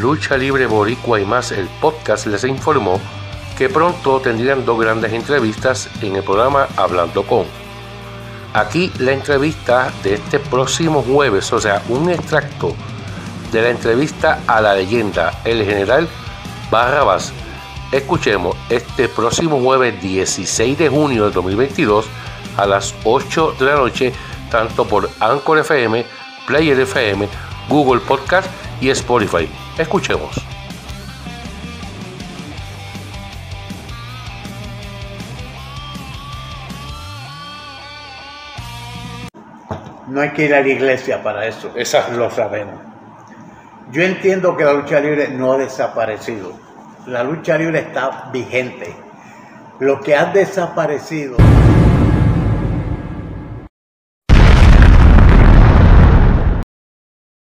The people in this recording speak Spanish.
Lucha Libre Boricua y más, el podcast les informó que pronto tendrían dos grandes entrevistas en el programa Hablando con. Aquí la entrevista de este próximo jueves, o sea, un extracto de la entrevista a la leyenda, el general Barrabás. Escuchemos este próximo jueves 16 de junio de 2022 a las 8 de la noche, tanto por Anchor FM, Player FM, Google Podcast y Spotify. Escuchemos. No hay que ir a la iglesia para eso. Exacto. Lo sabemos. Yo entiendo que la lucha libre no ha desaparecido. La lucha libre está vigente. Lo que ha desaparecido